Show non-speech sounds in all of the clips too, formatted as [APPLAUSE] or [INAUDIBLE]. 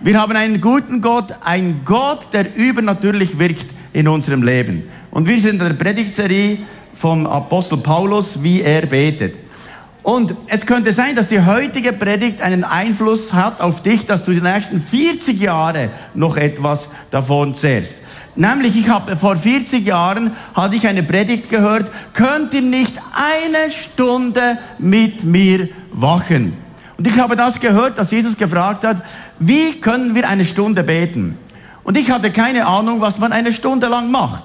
Wir haben einen guten Gott, einen Gott, der übernatürlich wirkt in unserem Leben. Und wir sind in der Predigtserie vom Apostel Paulus, wie er betet. Und es könnte sein, dass die heutige Predigt einen Einfluss hat auf dich, dass du die nächsten 40 Jahre noch etwas davon zehrst. Nämlich, ich habe vor 40 Jahren hatte ich eine Predigt gehört, könnt ihr nicht eine Stunde mit mir wachen? Und ich habe das gehört, dass Jesus gefragt hat, wie können wir eine Stunde beten? Und ich hatte keine Ahnung, was man eine Stunde lang macht.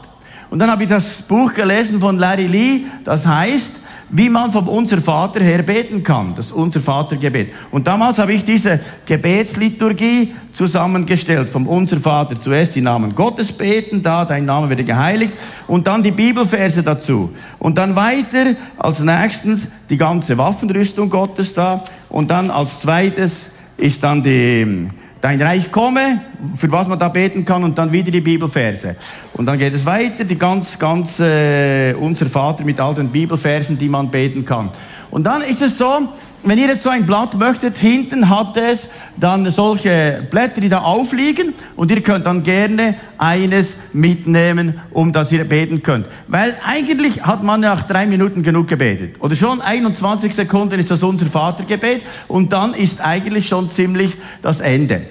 Und dann habe ich das Buch gelesen von Larry Lee, das heißt, wie man vom Unser Vater her beten kann, das Unser Vater Gebet. Und damals habe ich diese Gebetsliturgie zusammengestellt vom Unser Vater. Zuerst die Namen Gottes beten, da dein Name werde geheiligt und dann die Bibelverse dazu. Und dann weiter als nächstens die ganze Waffenrüstung Gottes da und dann als zweites ist dann die Dein Reich komme, für was man da beten kann und dann wieder die Bibelverse. Und dann geht es weiter, die ganz, ganz, äh, unser Vater mit all den Bibelversen, die man beten kann. Und dann ist es so, wenn ihr jetzt so ein Blatt möchtet, hinten hat es dann solche Blätter, die da aufliegen und ihr könnt dann gerne eines mitnehmen, um dass ihr beten könnt. Weil eigentlich hat man nach drei Minuten genug gebetet. Oder schon 21 Sekunden ist das unser Vatergebet und dann ist eigentlich schon ziemlich das Ende.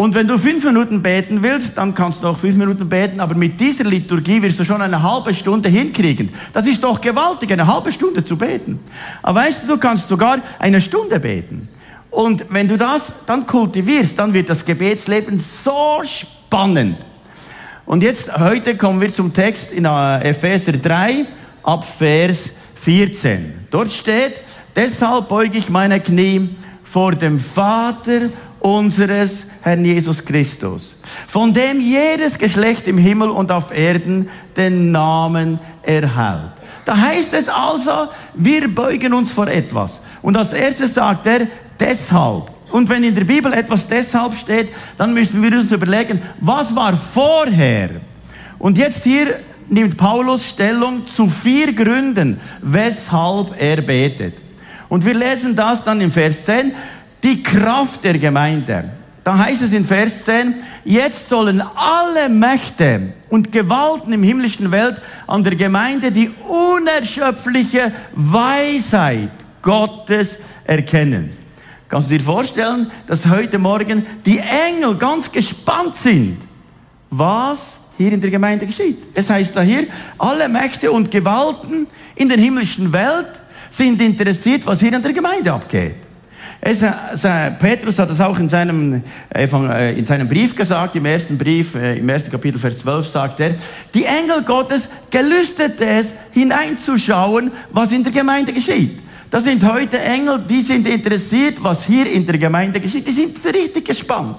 Und wenn du fünf Minuten beten willst, dann kannst du auch fünf Minuten beten, aber mit dieser Liturgie wirst du schon eine halbe Stunde hinkriegen. Das ist doch gewaltig, eine halbe Stunde zu beten. Aber weißt du, du kannst sogar eine Stunde beten. Und wenn du das dann kultivierst, dann wird das Gebetsleben so spannend. Und jetzt, heute kommen wir zum Text in äh, Epheser 3 ab Vers 14. Dort steht, deshalb beuge ich meine Knie vor dem Vater unseres Herrn Jesus Christus, von dem jedes Geschlecht im Himmel und auf Erden den Namen erhält. Da heißt es also, wir beugen uns vor etwas. Und als erstes sagt er, deshalb. Und wenn in der Bibel etwas deshalb steht, dann müssen wir uns überlegen, was war vorher? Und jetzt hier nimmt Paulus Stellung zu vier Gründen, weshalb er betet. Und wir lesen das dann im Vers 10 die Kraft der Gemeinde. Da heißt es in Vers 10, jetzt sollen alle Mächte und Gewalten im himmlischen Welt an der Gemeinde die unerschöpfliche Weisheit Gottes erkennen. Kannst du dir vorstellen, dass heute Morgen die Engel ganz gespannt sind, was hier in der Gemeinde geschieht? Es heißt da hier, alle Mächte und Gewalten in der himmlischen Welt sind interessiert, was hier in der Gemeinde abgeht. Es, äh, Petrus hat das auch in seinem, äh, äh, in seinem Brief gesagt, im ersten Brief, im ersten Kapitel, Vers 12 sagt er, die Engel Gottes gelüstet es, hineinzuschauen, was in der Gemeinde geschieht. Das sind heute Engel, die sind interessiert, was hier in der Gemeinde geschieht. Die sind richtig gespannt.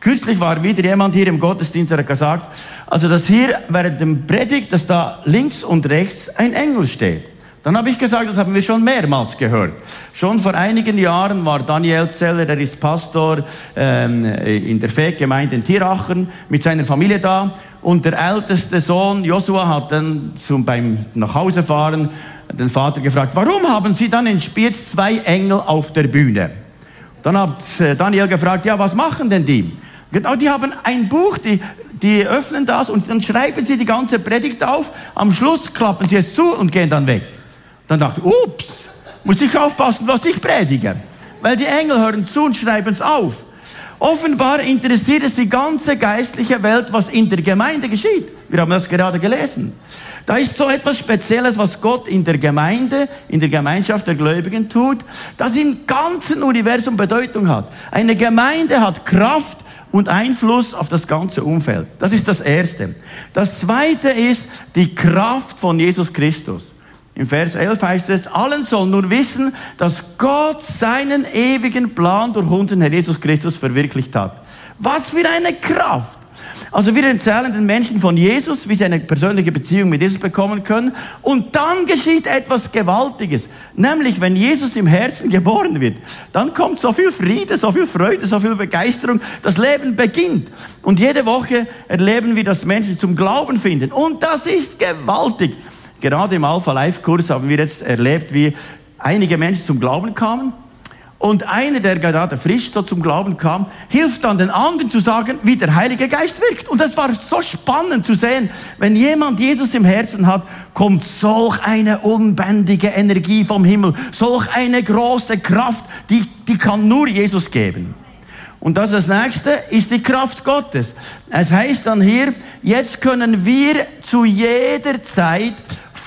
Kürzlich war wieder jemand hier im Gottesdienst, der hat gesagt, also dass hier während dem Predigt, dass da links und rechts ein Engel steht. Dann habe ich gesagt, das haben wir schon mehrmals gehört. Schon vor einigen Jahren war Daniel Zeller, der ist Pastor ähm, in der Feggemeinde in Tirachen, mit seiner Familie da. Und der älteste Sohn Joshua hat dann zum, beim Nachhausefahren den Vater gefragt, warum haben Sie dann in Spiez zwei Engel auf der Bühne? Dann hat äh, Daniel gefragt, ja, was machen denn die? Genau, die haben ein Buch, die, die öffnen das und dann schreiben sie die ganze Predigt auf. Am Schluss klappen sie es zu und gehen dann weg. Dann dachte ich, ups, muss ich aufpassen, was ich predige. Weil die Engel hören zu und schreiben es auf. Offenbar interessiert es die ganze geistliche Welt, was in der Gemeinde geschieht. Wir haben das gerade gelesen. Da ist so etwas Spezielles, was Gott in der Gemeinde, in der Gemeinschaft der Gläubigen tut, das im ganzen Universum Bedeutung hat. Eine Gemeinde hat Kraft und Einfluss auf das ganze Umfeld. Das ist das Erste. Das Zweite ist die Kraft von Jesus Christus. Im Vers 11 heißt es, allen sollen nun wissen, dass Gott seinen ewigen Plan durch unseren Herrn Jesus Christus verwirklicht hat. Was für eine Kraft! Also wir erzählen den Menschen von Jesus, wie sie eine persönliche Beziehung mit Jesus bekommen können. Und dann geschieht etwas Gewaltiges. Nämlich, wenn Jesus im Herzen geboren wird, dann kommt so viel Friede, so viel Freude, so viel Begeisterung. Das Leben beginnt. Und jede Woche erleben wir, dass Menschen zum Glauben finden. Und das ist gewaltig. Gerade im Alpha Life Kurs haben wir jetzt erlebt, wie einige Menschen zum Glauben kamen. Und einer, der gerade frisch so zum Glauben kam, hilft dann den anderen zu sagen, wie der Heilige Geist wirkt. Und das war so spannend zu sehen. Wenn jemand Jesus im Herzen hat, kommt solch eine unbändige Energie vom Himmel, solch eine große Kraft, die, die kann nur Jesus geben. Und das, das nächste ist die Kraft Gottes. Es heißt dann hier, jetzt können wir zu jeder Zeit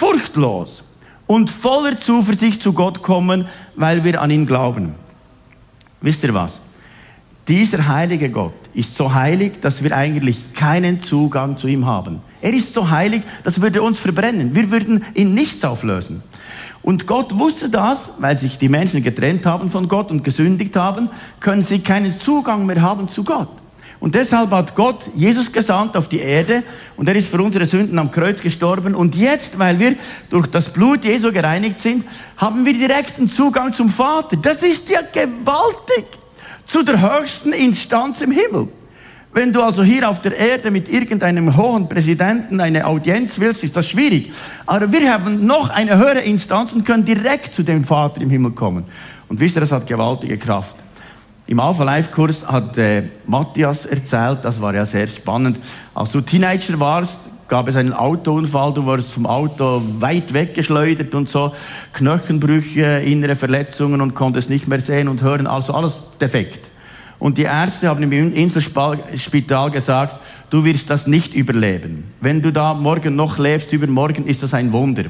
furchtlos und voller Zuversicht zu Gott kommen, weil wir an ihn glauben. Wisst ihr was? Dieser heilige Gott ist so heilig, dass wir eigentlich keinen Zugang zu ihm haben. Er ist so heilig, das würde uns verbrennen. Wir würden in nichts auflösen. Und Gott wusste das, weil sich die Menschen getrennt haben von Gott und gesündigt haben, können sie keinen Zugang mehr haben zu Gott. Und deshalb hat Gott Jesus gesandt auf die Erde und er ist für unsere Sünden am Kreuz gestorben. Und jetzt, weil wir durch das Blut Jesu gereinigt sind, haben wir direkten Zugang zum Vater. Das ist ja gewaltig zu der höchsten Instanz im Himmel. Wenn du also hier auf der Erde mit irgendeinem hohen Präsidenten eine Audienz willst, ist das schwierig. Aber wir haben noch eine höhere Instanz und können direkt zu dem Vater im Himmel kommen. Und wisst ihr, das hat gewaltige Kraft. Im Alpha Life Kurs hat äh, Matthias erzählt, das war ja sehr spannend. Als du Teenager warst, gab es einen Autounfall, du wurdest vom Auto weit weggeschleudert und so, Knochenbrüche, innere Verletzungen und konntest nicht mehr sehen und hören, also alles defekt. Und die Ärzte haben im Inselspital gesagt, du wirst das nicht überleben. Wenn du da morgen noch lebst, übermorgen ist das ein Wunder.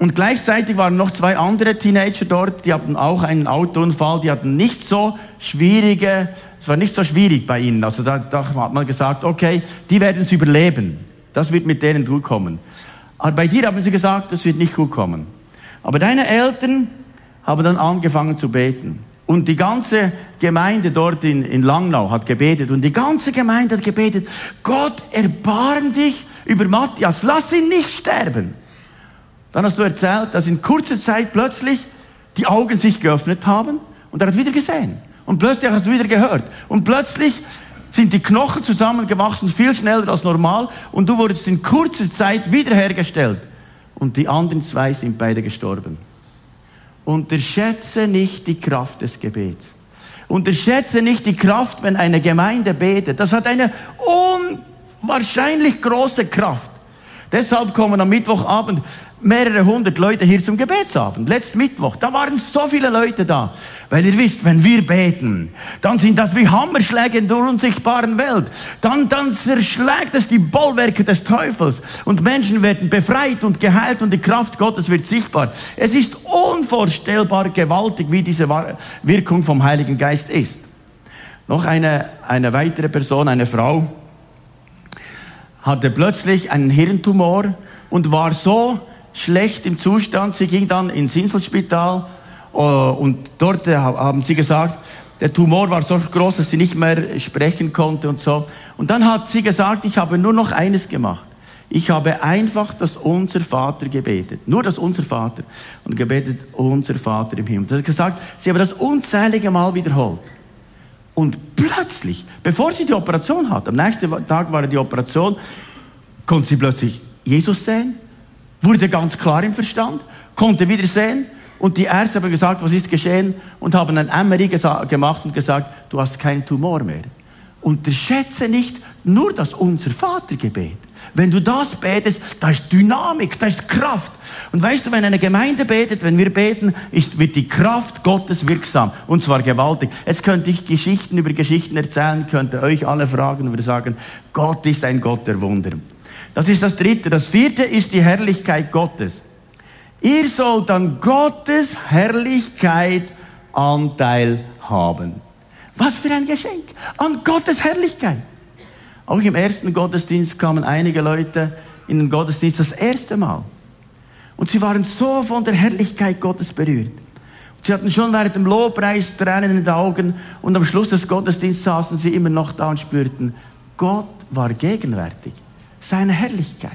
Und gleichzeitig waren noch zwei andere Teenager dort, die hatten auch einen Autounfall, die hatten nicht so schwierige, es war nicht so schwierig bei ihnen. Also da, da hat man gesagt, okay, die werden es überleben. Das wird mit denen gut kommen. Aber bei dir haben sie gesagt, das wird nicht gut kommen. Aber deine Eltern haben dann angefangen zu beten. Und die ganze Gemeinde dort in, in Langnau hat gebetet. Und die ganze Gemeinde hat gebetet, Gott, erbarm dich über Matthias, lass ihn nicht sterben. Dann hast du erzählt, dass in kurzer Zeit plötzlich die Augen sich geöffnet haben und er hat wieder gesehen. Und plötzlich hast du wieder gehört. Und plötzlich sind die Knochen zusammengewachsen, viel schneller als normal. Und du wurdest in kurzer Zeit wiederhergestellt. Und die anderen zwei sind beide gestorben. Unterschätze nicht die Kraft des Gebets. Unterschätze nicht die Kraft, wenn eine Gemeinde betet. Das hat eine unwahrscheinlich große Kraft. Deshalb kommen am Mittwochabend mehrere hundert Leute hier zum Gebetsabend. Letzten Mittwoch, da waren so viele Leute da. Weil ihr wisst, wenn wir beten, dann sind das wie Hammerschläge in der unsichtbaren Welt. Dann, dann zerschlägt es die Bollwerke des Teufels. Und Menschen werden befreit und geheilt und die Kraft Gottes wird sichtbar. Es ist unvorstellbar gewaltig, wie diese Wirkung vom Heiligen Geist ist. Noch eine, eine weitere Person, eine Frau, hatte plötzlich einen Hirntumor und war so schlecht im Zustand. Sie ging dann ins Inselspital äh, und dort äh, haben sie gesagt, der Tumor war so groß, dass sie nicht mehr sprechen konnte und so. Und dann hat sie gesagt, ich habe nur noch eines gemacht. Ich habe einfach das Unser Vater gebetet. Nur das Unser Vater. Und gebetet, Unser Vater im Himmel. Sie hat gesagt, sie habe das unzählige Mal wiederholt. Und plötzlich, bevor sie die Operation hat, am nächsten Tag war die Operation, konnte sie plötzlich Jesus sehen, wurde ganz klar im Verstand, konnte wieder sehen und die Ärzte haben gesagt, was ist geschehen und haben ein MRI gemacht und gesagt, du hast keinen Tumor mehr. Unterschätze nicht nur das Unser Vatergebet. Wenn du das betest, da ist Dynamik, da ist Kraft. Und weißt du, wenn eine Gemeinde betet, wenn wir beten, ist, wird die Kraft Gottes wirksam. Und zwar gewaltig. Es könnte ich Geschichten über Geschichten erzählen, könnte euch alle fragen und wir sagen, Gott ist ein Gott der Wunder. Das ist das dritte. Das vierte ist die Herrlichkeit Gottes. Ihr sollt an Gottes Herrlichkeit Anteil haben. Was für ein Geschenk. An Gottes Herrlichkeit. Auch im ersten Gottesdienst kamen einige Leute in den Gottesdienst das erste Mal. Und sie waren so von der Herrlichkeit Gottes berührt. Sie hatten schon während dem Lobpreis Tränen in den Augen und am Schluss des Gottesdienstes saßen sie immer noch da und spürten, Gott war gegenwärtig seine Herrlichkeit.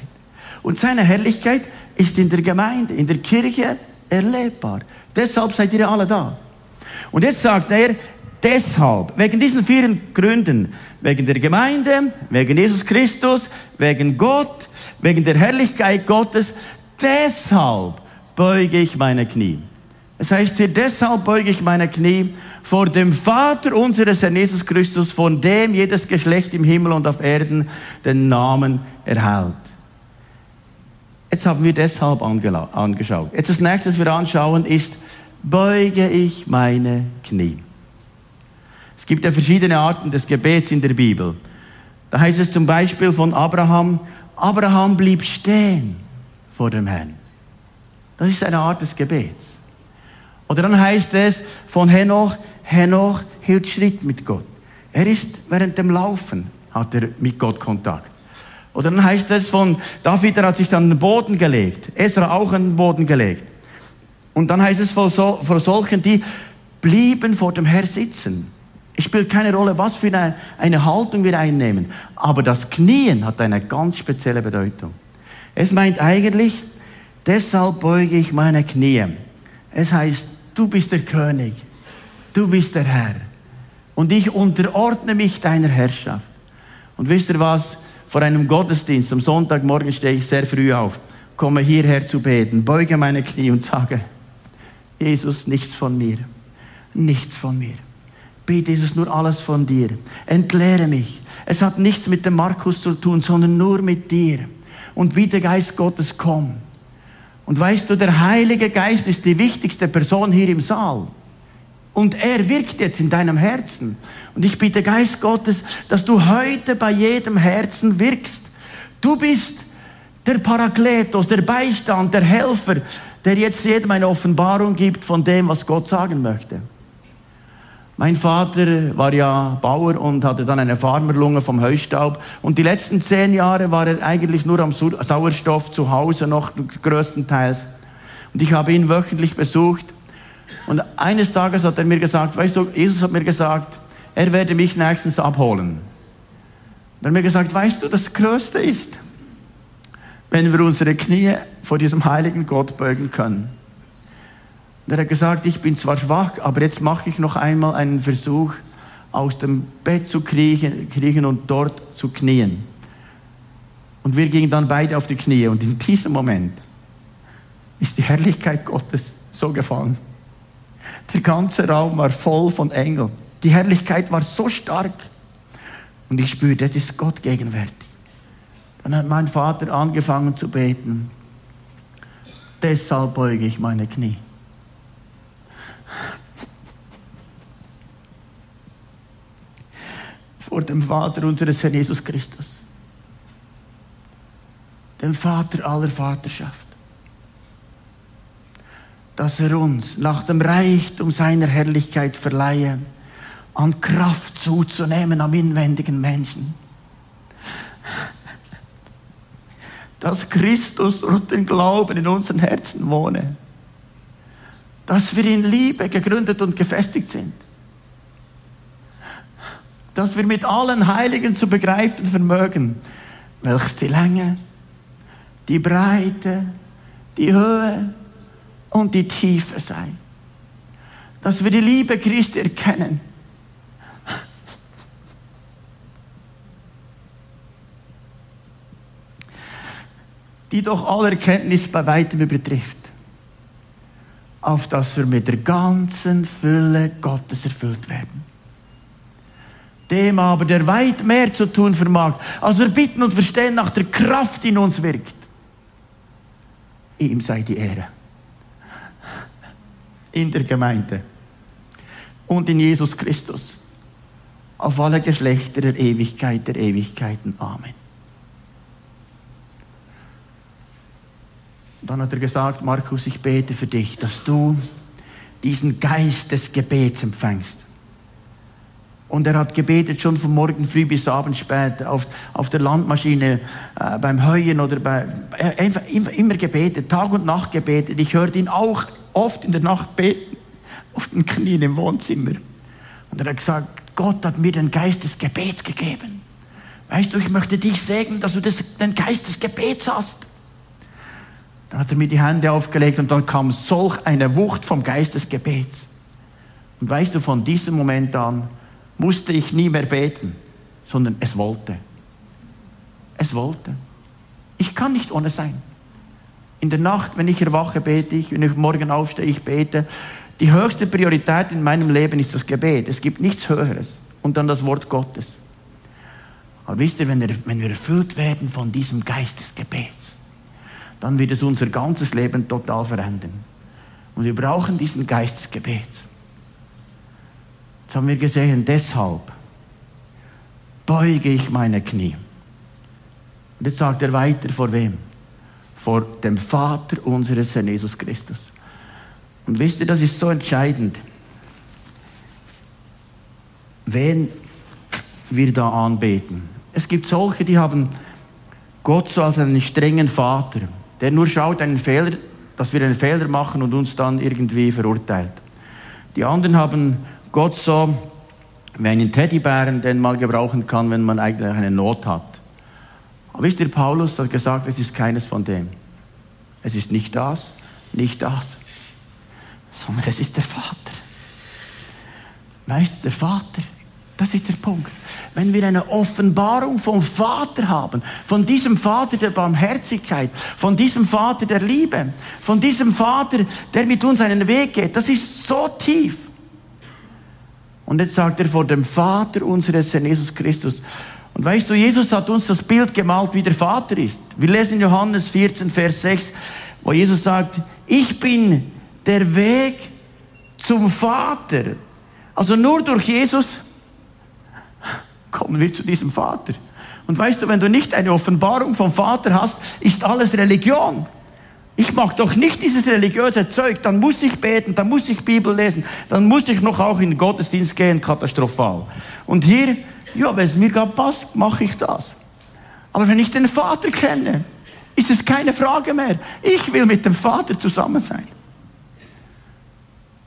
Und seine Herrlichkeit ist in der Gemeinde, in der Kirche erlebbar. Deshalb seid ihr alle da. Und jetzt sagt er, deshalb, wegen diesen vier Gründen, wegen der Gemeinde, wegen Jesus Christus, wegen Gott, wegen der Herrlichkeit Gottes, deshalb beuge ich meine Knie. Es heißt hier, deshalb beuge ich meine Knie vor dem Vater unseres Herrn Jesus Christus, von dem jedes Geschlecht im Himmel und auf Erden den Namen erhält. Jetzt haben wir deshalb angeschaut. Jetzt das nächste, was wir anschauen, ist, beuge ich meine Knie. Es gibt ja verschiedene Arten des Gebets in der Bibel. Da heißt es zum Beispiel von Abraham, Abraham blieb stehen vor dem Herrn. Das ist eine Art des Gebets. Oder dann heißt es von Henoch, Henoch hielt Schritt mit Gott. Er ist während dem Laufen, hat er mit Gott Kontakt. Oder dann heißt es von David, er hat sich dann an den Boden gelegt. Esra auch an den Boden gelegt. Und dann heißt es vor, so, vor solchen, die blieben vor dem Herr sitzen. Es spielt keine Rolle, was für eine, eine Haltung wir einnehmen. Aber das Knien hat eine ganz spezielle Bedeutung. Es meint eigentlich, deshalb beuge ich meine Knie. Es heißt, du bist der König. Du bist der Herr. Und ich unterordne mich deiner Herrschaft. Und wisst ihr was? Vor einem Gottesdienst am Sonntagmorgen stehe ich sehr früh auf, komme hierher zu beten, beuge meine Knie und sage, Jesus, nichts von mir. Nichts von mir. Bitte, Jesus, nur alles von dir. Entleere mich. Es hat nichts mit dem Markus zu tun, sondern nur mit dir. Und bitte, Geist Gottes, komm. Und weißt du, der Heilige Geist ist die wichtigste Person hier im Saal. Und er wirkt jetzt in deinem Herzen. Und ich bitte Geist Gottes, dass du heute bei jedem Herzen wirkst. Du bist der Parakletos, der Beistand, der Helfer, der jetzt jedem eine Offenbarung gibt von dem, was Gott sagen möchte. Mein Vater war ja Bauer und hatte dann eine Farmerlunge vom Heustaub. Und die letzten zehn Jahre war er eigentlich nur am Sauerstoff zu Hause noch größtenteils. Und ich habe ihn wöchentlich besucht. Und eines Tages hat er mir gesagt, weißt du, Jesus hat mir gesagt, er werde mich nächstens abholen. Er hat mir gesagt, weißt du, das Größte ist, wenn wir unsere Knie vor diesem heiligen Gott beugen können. Und er hat gesagt, ich bin zwar schwach, aber jetzt mache ich noch einmal einen Versuch, aus dem Bett zu kriechen, kriechen und dort zu knien. Und wir gingen dann beide auf die Knie. Und in diesem Moment ist die Herrlichkeit Gottes so gefallen. Der ganze Raum war voll von Engeln. Die Herrlichkeit war so stark. Und ich spürte, jetzt ist Gott gegenwärtig. Dann hat mein Vater angefangen zu beten. Deshalb beuge ich meine Knie. Vor dem Vater unseres Herrn Jesus Christus. Dem Vater aller Vaterschaft dass er uns nach dem Reichtum seiner Herrlichkeit verleihe, an Kraft zuzunehmen am inwendigen Menschen. Dass Christus durch den Glauben in unseren Herzen wohne. Dass wir in Liebe gegründet und gefestigt sind. Dass wir mit allen Heiligen zu begreifen vermögen, welches die Länge, die Breite, die Höhe, und die Tiefe sei. Dass wir die Liebe Christi erkennen. Die doch alle Erkenntnis bei weitem übertrifft. Auf dass wir mit der ganzen Fülle Gottes erfüllt werden. Dem aber, der weit mehr zu tun vermag, als wir bitten und verstehen nach der Kraft, die in uns wirkt. Ihm sei die Ehre in der Gemeinde und in Jesus Christus auf alle Geschlechter der Ewigkeit der Ewigkeiten. Amen. Dann hat er gesagt, Markus, ich bete für dich, dass du diesen Geist des Gebets empfängst. Und er hat gebetet schon von morgen früh bis abends spät auf, auf der Landmaschine, äh, beim Heuen oder bei, einfach immer, immer gebetet, Tag und Nacht gebetet. Ich hörte ihn auch oft in der Nacht beten, [LAUGHS] auf den Knien im Wohnzimmer. Und er hat gesagt, Gott hat mir den Geist des Gebets gegeben. Weißt du, ich möchte dich segnen, dass du das, den Geist des Gebets hast. Dann hat er mir die Hände aufgelegt und dann kam solch eine Wucht vom Geist des Gebets. Und weißt du, von diesem Moment an musste ich nie mehr beten, sondern es wollte. Es wollte. Ich kann nicht ohne sein. In der Nacht, wenn ich erwache, bete ich. Wenn ich morgen aufstehe, ich bete. Die höchste Priorität in meinem Leben ist das Gebet. Es gibt nichts Höheres. Und dann das Wort Gottes. Aber wisst ihr, wenn wir, erfüllt werden von diesem Geist des Gebets, dann wird es unser ganzes Leben total verändern. Und wir brauchen diesen Geist des Gebets. Jetzt haben wir gesehen, deshalb beuge ich meine Knie. Und jetzt sagt er weiter, vor wem? Vor dem Vater unseres Herrn Jesus Christus. Und wisst ihr, das ist so entscheidend. Wen wir da anbeten. Es gibt solche, die haben Gott so als einen strengen Vater, der nur schaut, einen Fehler, dass wir einen Fehler machen und uns dann irgendwie verurteilt. Die anderen haben Gott so wie einen Teddybären, den man gebrauchen kann, wenn man eigentlich eine Not hat. Aber wisst ihr, Paulus hat gesagt, es ist keines von dem. Es ist nicht das, nicht das, sondern es ist der Vater. Weißt du, der Vater, das ist der Punkt. Wenn wir eine Offenbarung vom Vater haben, von diesem Vater der Barmherzigkeit, von diesem Vater der Liebe, von diesem Vater, der mit uns einen Weg geht, das ist so tief. Und jetzt sagt er vor dem Vater unseres Herrn Jesus Christus. Und weißt du, Jesus hat uns das Bild gemalt, wie der Vater ist. Wir lesen in Johannes 14, Vers 6, wo Jesus sagt, ich bin der Weg zum Vater. Also nur durch Jesus kommen wir zu diesem Vater. Und weißt du, wenn du nicht eine Offenbarung vom Vater hast, ist alles Religion. Ich mache doch nicht dieses religiöse Zeug, dann muss ich beten, dann muss ich Bibel lesen, dann muss ich noch auch in den Gottesdienst gehen, katastrophal. Und hier, ja, wenn es mir gerade passt, mache ich das. Aber wenn ich den Vater kenne, ist es keine Frage mehr. Ich will mit dem Vater zusammen sein.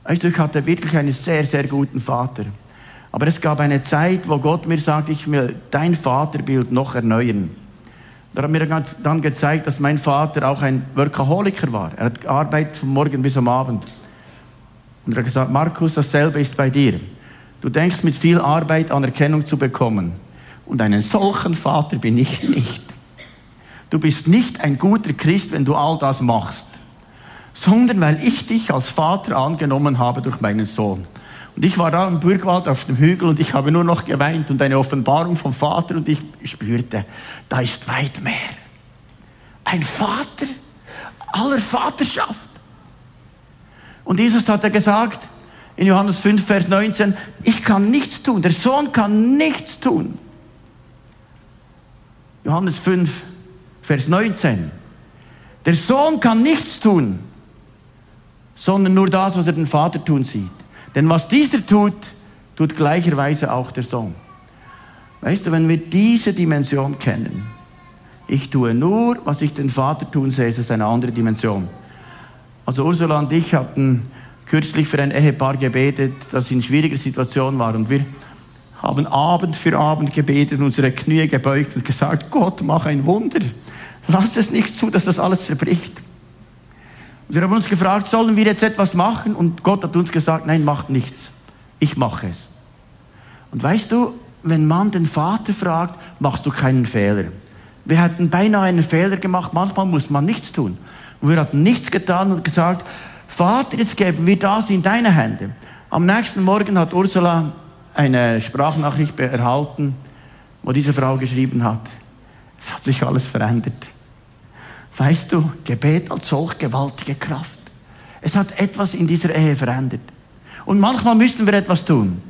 Weißt du, ich hatte wirklich einen sehr, sehr guten Vater. Aber es gab eine Zeit, wo Gott mir sagt, ich will dein Vaterbild noch erneuern. Da hat mir dann gezeigt, dass mein Vater auch ein Workaholiker war. Er hat gearbeitet von morgen bis am Abend. Und er hat gesagt, Markus, dasselbe ist bei dir. Du denkst mit viel Arbeit Anerkennung zu bekommen. Und einen solchen Vater bin ich [LAUGHS] nicht. Du bist nicht ein guter Christ, wenn du all das machst, sondern weil ich dich als Vater angenommen habe durch meinen Sohn. Und ich war da im Burgwald auf dem Hügel und ich habe nur noch geweint und eine Offenbarung vom Vater und ich spürte, da ist weit mehr. Ein Vater aller Vaterschaft. Und Jesus hat er gesagt, in Johannes 5, Vers 19, ich kann nichts tun, der Sohn kann nichts tun. Johannes 5, Vers 19. Der Sohn kann nichts tun, sondern nur das, was er den Vater tun sieht. Denn was dieser tut, tut gleicherweise auch der Sohn. Weißt du, wenn wir diese Dimension kennen, ich tue nur, was ich den Vater tun sehe, ist es eine andere Dimension. Also Ursula und ich hatten kürzlich für ein Ehepaar gebetet, das in schwieriger Situation war. Und wir haben Abend für Abend gebetet, unsere Knie gebeugt und gesagt, Gott, mach ein Wunder. Lass es nicht zu, dass das alles zerbricht. Wir haben uns gefragt, sollen wir jetzt etwas machen? Und Gott hat uns gesagt, nein, macht nichts. Ich mache es. Und weißt du, wenn man den Vater fragt, machst du keinen Fehler. Wir hatten beinahe einen Fehler gemacht, manchmal muss man nichts tun. Und wir hatten nichts getan und gesagt, Vater, jetzt geben wir das in deine Hände. Am nächsten Morgen hat Ursula eine Sprachnachricht erhalten, wo diese Frau geschrieben hat, es hat sich alles verändert. Weißt du, Gebet hat solch gewaltige Kraft. Es hat etwas in dieser Ehe verändert. Und manchmal müssten wir etwas tun.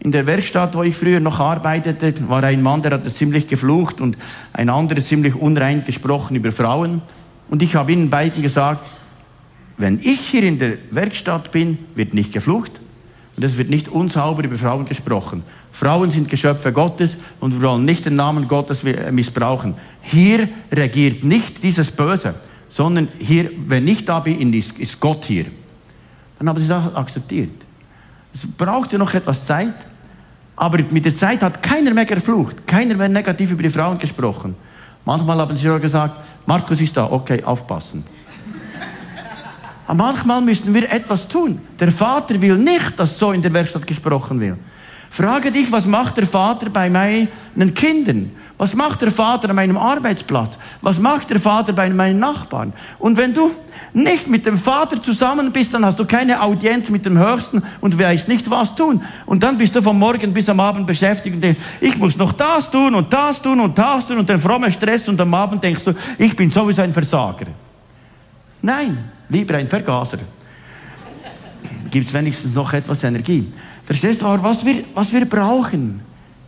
In der Werkstatt, wo ich früher noch arbeitete, war ein Mann, der hat ziemlich geflucht und ein anderer ziemlich unrein gesprochen über Frauen. Und ich habe ihnen beiden gesagt, wenn ich hier in der Werkstatt bin, wird nicht geflucht und es wird nicht unsauber über Frauen gesprochen. Frauen sind Geschöpfe Gottes und wir wollen nicht den Namen Gottes missbrauchen. Hier regiert nicht dieses Böse, sondern hier, wenn ich da bin, ist, Gott hier. Dann haben sie das akzeptiert. Es brauchte noch etwas Zeit, aber mit der Zeit hat keiner mehr geflucht, keiner mehr negativ über die Frauen gesprochen. Manchmal haben sie sogar gesagt, Markus ist da, okay, aufpassen. [LAUGHS] aber manchmal müssen wir etwas tun. Der Vater will nicht, dass so in der Werkstatt gesprochen wird. Frage dich, was macht der Vater bei meinen Kindern? Was macht der Vater an meinem Arbeitsplatz? Was macht der Vater bei meinen Nachbarn? Und wenn du nicht mit dem Vater zusammen bist, dann hast du keine Audienz mit dem Höchsten und weißt nicht, was tun. Und dann bist du vom Morgen bis am Abend beschäftigt und denkst, ich muss noch das tun und das tun und das tun und den frommen Stress und am Abend denkst du, ich bin sowieso ein Versager. Nein, lieber ein Vergaser. Gibt es wenigstens noch etwas Energie. Verstehst du, was wir, was wir brauchen,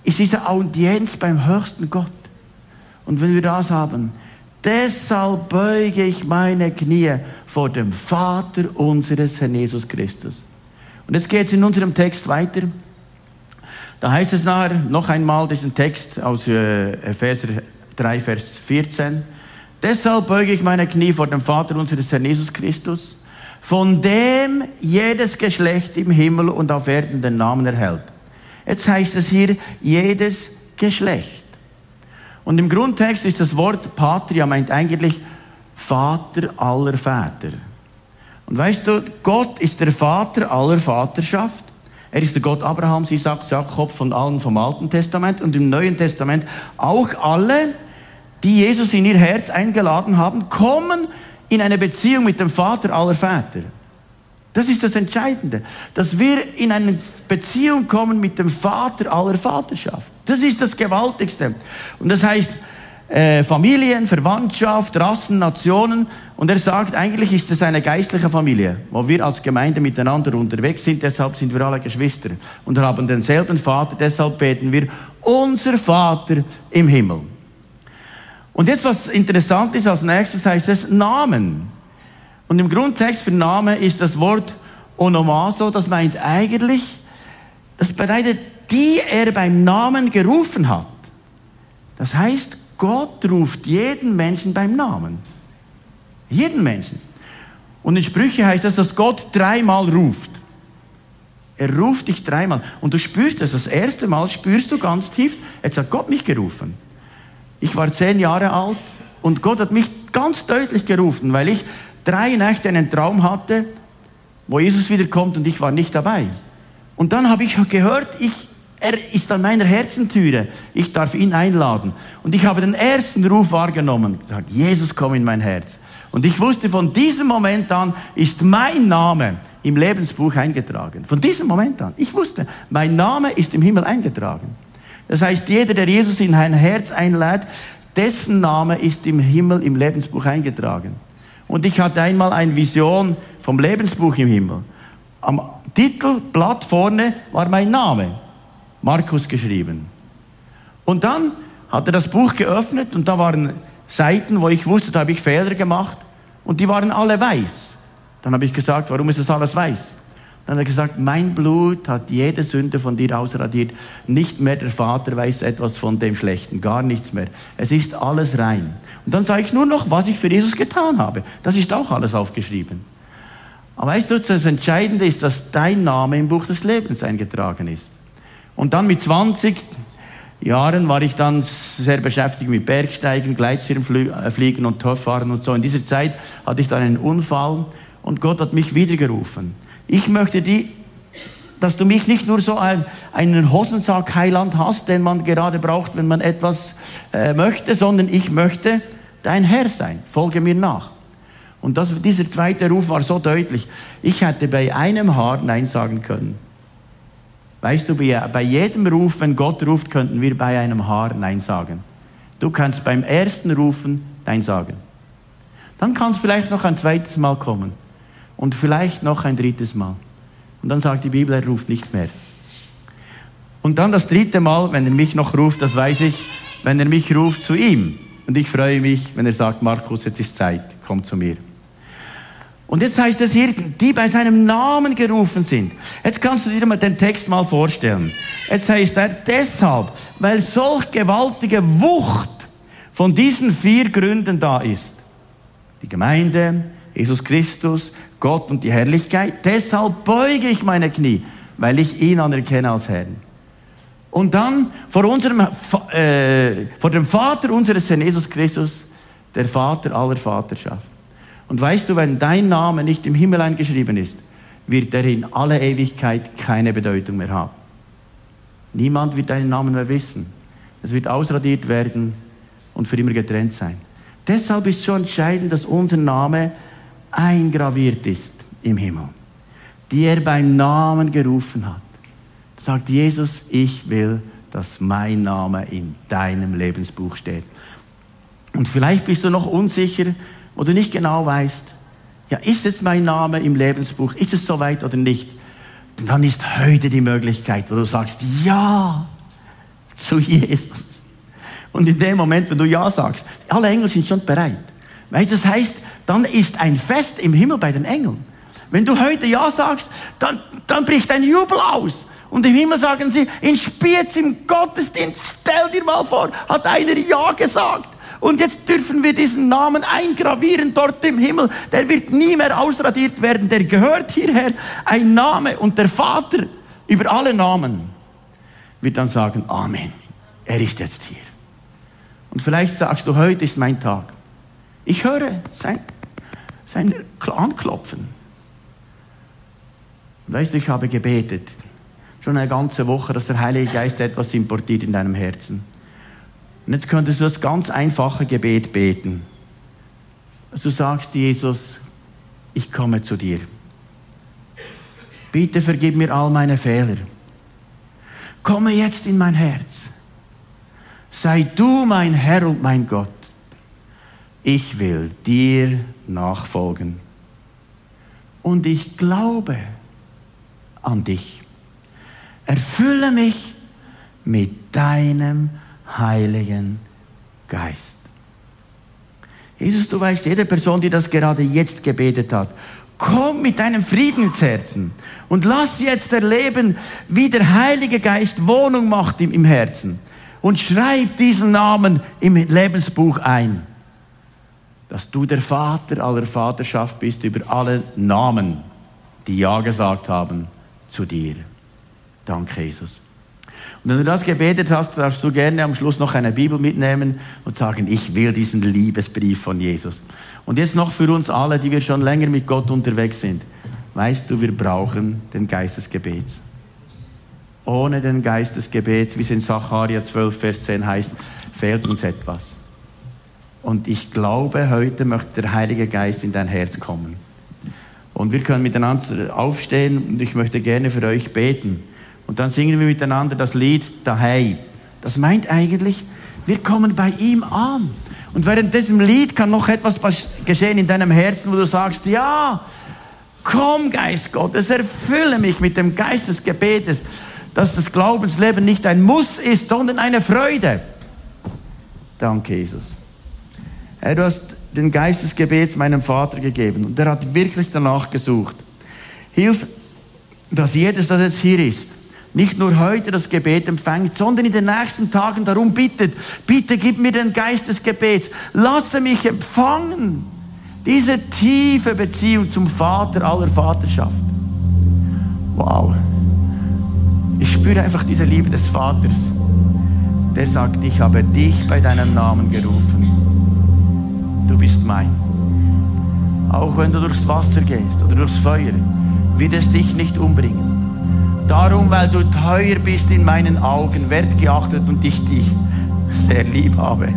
ist diese Audienz beim höchsten Gott. Und wenn wir das haben, deshalb beuge ich meine Knie vor dem Vater unseres Herrn Jesus Christus. Und jetzt geht es in unserem Text weiter. Da heißt es nachher noch einmal diesen Text aus äh, Epheser 3, Vers 14. Deshalb beuge ich meine Knie vor dem Vater unseres Herrn Jesus Christus von dem jedes Geschlecht im Himmel und auf Erden den Namen erhält. Jetzt heißt es hier jedes Geschlecht. Und im Grundtext ist das Wort Patria meint eigentlich Vater aller Väter. Und weißt du, Gott ist der Vater aller Vaterschaft. Er ist der Gott Abrahams, Isaac, Jakob von allen vom Alten Testament und im Neuen Testament auch alle, die Jesus in ihr Herz eingeladen haben, kommen in eine Beziehung mit dem Vater aller Väter. Das ist das Entscheidende, dass wir in eine Beziehung kommen mit dem Vater aller Vaterschaft. Das ist das Gewaltigste. Und das heißt äh, Familien, Verwandtschaft, Rassen, Nationen. Und er sagt, eigentlich ist es eine geistliche Familie, wo wir als Gemeinde miteinander unterwegs sind. Deshalb sind wir alle Geschwister und haben denselben Vater. Deshalb beten wir, unser Vater im Himmel. Und jetzt, was interessant ist, als nächstes heißt es Namen. Und im Grundtext für Name ist das Wort Onomaso, das meint eigentlich, das bedeutet, die er beim Namen gerufen hat. Das heißt, Gott ruft jeden Menschen beim Namen. Jeden Menschen. Und in Sprüche heißt das, dass Gott dreimal ruft. Er ruft dich dreimal. Und du spürst es. Das erste Mal spürst du ganz tief, jetzt hat Gott mich gerufen. Ich war zehn Jahre alt und Gott hat mich ganz deutlich gerufen, weil ich drei Nächte einen Traum hatte, wo Jesus wiederkommt und ich war nicht dabei. Und dann habe ich gehört, ich, er ist an meiner Herzentüre. Ich darf ihn einladen. Und ich habe den ersten Ruf wahrgenommen. Gesagt, Jesus, komm in mein Herz. Und ich wusste, von diesem Moment an ist mein Name im Lebensbuch eingetragen. Von diesem Moment an. Ich wusste, mein Name ist im Himmel eingetragen. Das heißt, jeder, der Jesus in ein Herz einlädt, dessen Name ist im Himmel im Lebensbuch eingetragen. Und ich hatte einmal eine Vision vom Lebensbuch im Himmel. Am Titelblatt vorne war mein Name, Markus geschrieben. Und dann hat er das Buch geöffnet und da waren Seiten, wo ich wusste, da habe ich Fehler gemacht und die waren alle weiß. Dann habe ich gesagt, warum ist das alles weiß? Dann hat er gesagt, mein Blut hat jede Sünde von dir ausradiert. Nicht mehr der Vater weiß etwas von dem Schlechten, gar nichts mehr. Es ist alles rein. Und dann sage ich nur noch, was ich für Jesus getan habe. Das ist auch alles aufgeschrieben. Aber weißt du, das Entscheidende ist, dass dein Name im Buch des Lebens eingetragen ist. Und dann mit 20 Jahren war ich dann sehr beschäftigt mit Bergsteigen, Gleitschirmfliegen und Torfahren und so. In dieser Zeit hatte ich dann einen Unfall und Gott hat mich wiedergerufen. Ich möchte die, dass du mich nicht nur so ein, einen Hosensack Heiland hast, den man gerade braucht, wenn man etwas äh, möchte, sondern ich möchte dein Herr sein. Folge mir nach. Und das, dieser zweite Ruf war so deutlich. Ich hätte bei einem Haar Nein sagen können. Weißt du, bei jedem Ruf, wenn Gott ruft, könnten wir bei einem Haar Nein sagen. Du kannst beim ersten Rufen Nein sagen. Dann kann es vielleicht noch ein zweites Mal kommen und vielleicht noch ein drittes Mal. Und dann sagt die Bibel, er ruft nicht mehr. Und dann das dritte Mal, wenn er mich noch ruft, das weiß ich, wenn er mich ruft zu ihm. Und ich freue mich, wenn er sagt, Markus, jetzt ist Zeit, komm zu mir. Und jetzt heißt es hier, die bei seinem Namen gerufen sind. Jetzt kannst du dir mal den Text mal vorstellen. Jetzt heißt er deshalb, weil solch gewaltige Wucht von diesen vier Gründen da ist. Die Gemeinde, Jesus Christus, Gott und die Herrlichkeit. Deshalb beuge ich meine Knie, weil ich ihn anerkenne als Herrn. Und dann vor, unserem, äh, vor dem Vater unseres Herrn Jesus Christus, der Vater aller Vaterschaft. Und weißt du, wenn dein Name nicht im Himmel eingeschrieben ist, wird er in aller Ewigkeit keine Bedeutung mehr haben. Niemand wird deinen Namen mehr wissen. Es wird ausradiert werden und für immer getrennt sein. Deshalb ist so entscheidend, dass unser Name eingraviert ist im Himmel, die er beim Namen gerufen hat. Sagt Jesus, ich will, dass mein Name in deinem Lebensbuch steht. Und vielleicht bist du noch unsicher, wo du nicht genau weißt, ja, ist es mein Name im Lebensbuch? Ist es soweit oder nicht? dann ist heute die Möglichkeit, wo du sagst, ja, zu Jesus. Und in dem Moment, wenn du Ja sagst, alle Engel sind schon bereit. Du, das heißt, dann ist ein Fest im Himmel bei den Engeln. Wenn du heute Ja sagst, dann, dann bricht ein Jubel aus. Und im Himmel sagen sie, in Spiez im Gottesdienst, stell dir mal vor, hat einer Ja gesagt. Und jetzt dürfen wir diesen Namen eingravieren dort im Himmel. Der wird nie mehr ausradiert werden. Der gehört hierher. Ein Name. Und der Vater über alle Namen wird dann sagen, Amen. Er ist jetzt hier. Und vielleicht sagst du, heute ist mein Tag. Ich höre sein, sein Anklopfen. Weißt du, ich habe gebetet. Schon eine ganze Woche, dass der Heilige Geist etwas importiert in deinem Herzen. Und jetzt könntest du das ganz einfache Gebet beten. Du sagst, Jesus, ich komme zu dir. Bitte vergib mir all meine Fehler. Komme jetzt in mein Herz. Sei du mein Herr und mein Gott. Ich will dir nachfolgen. Und ich glaube an dich. Erfülle mich mit deinem Heiligen Geist. Jesus, du weißt, jede Person, die das gerade jetzt gebetet hat, komm mit deinem Friedensherzen und lass jetzt erleben, wie der Heilige Geist Wohnung macht im, Herzen. Und schreib diesen Namen im Lebensbuch ein, dass du der Vater aller Vaterschaft bist über alle Namen, die Ja gesagt haben zu dir. Danke, Jesus. Und wenn du das gebetet hast, darfst du gerne am Schluss noch eine Bibel mitnehmen und sagen, ich will diesen Liebesbrief von Jesus. Und jetzt noch für uns alle, die wir schon länger mit Gott unterwegs sind. Weißt du, wir brauchen den Geist des Gebets. Ohne den Geist des Gebets, wie es in Sacharja 12, Vers 10 heißt, fehlt uns etwas. Und ich glaube, heute möchte der Heilige Geist in dein Herz kommen. Und wir können miteinander aufstehen und ich möchte gerne für euch beten. Und dann singen wir miteinander das Lied Daheim. Das meint eigentlich, wir kommen bei ihm an. Und während diesem Lied kann noch etwas geschehen in deinem Herzen, wo du sagst, ja, komm Geist Gottes, erfülle mich mit dem Geist des Gebetes, dass das Glaubensleben nicht ein Muss ist, sondern eine Freude. Danke, Jesus. Herr, du hast den Geist des Gebets meinem Vater gegeben und er hat wirklich danach gesucht. Hilf, dass jedes, das jetzt hier ist, nicht nur heute das Gebet empfängt, sondern in den nächsten Tagen darum bittet, bitte gib mir den Geist des Gebets, lasse mich empfangen. Diese tiefe Beziehung zum Vater aller Vaterschaft. Wow. Ich spüre einfach diese Liebe des Vaters, der sagt, ich habe dich bei deinem Namen gerufen. Du bist mein. Auch wenn du durchs Wasser gehst oder durchs Feuer, wird es dich nicht umbringen. Darum, weil du teuer bist in meinen Augen, wertgeachtet und ich dich sehr lieb habe.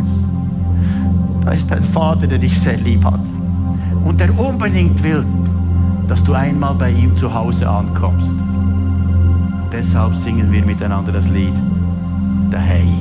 Da ist ein Vater, der dich sehr lieb hat und der unbedingt will, dass du einmal bei ihm zu Hause ankommst. Deshalb singen wir miteinander das Lied, der Hey.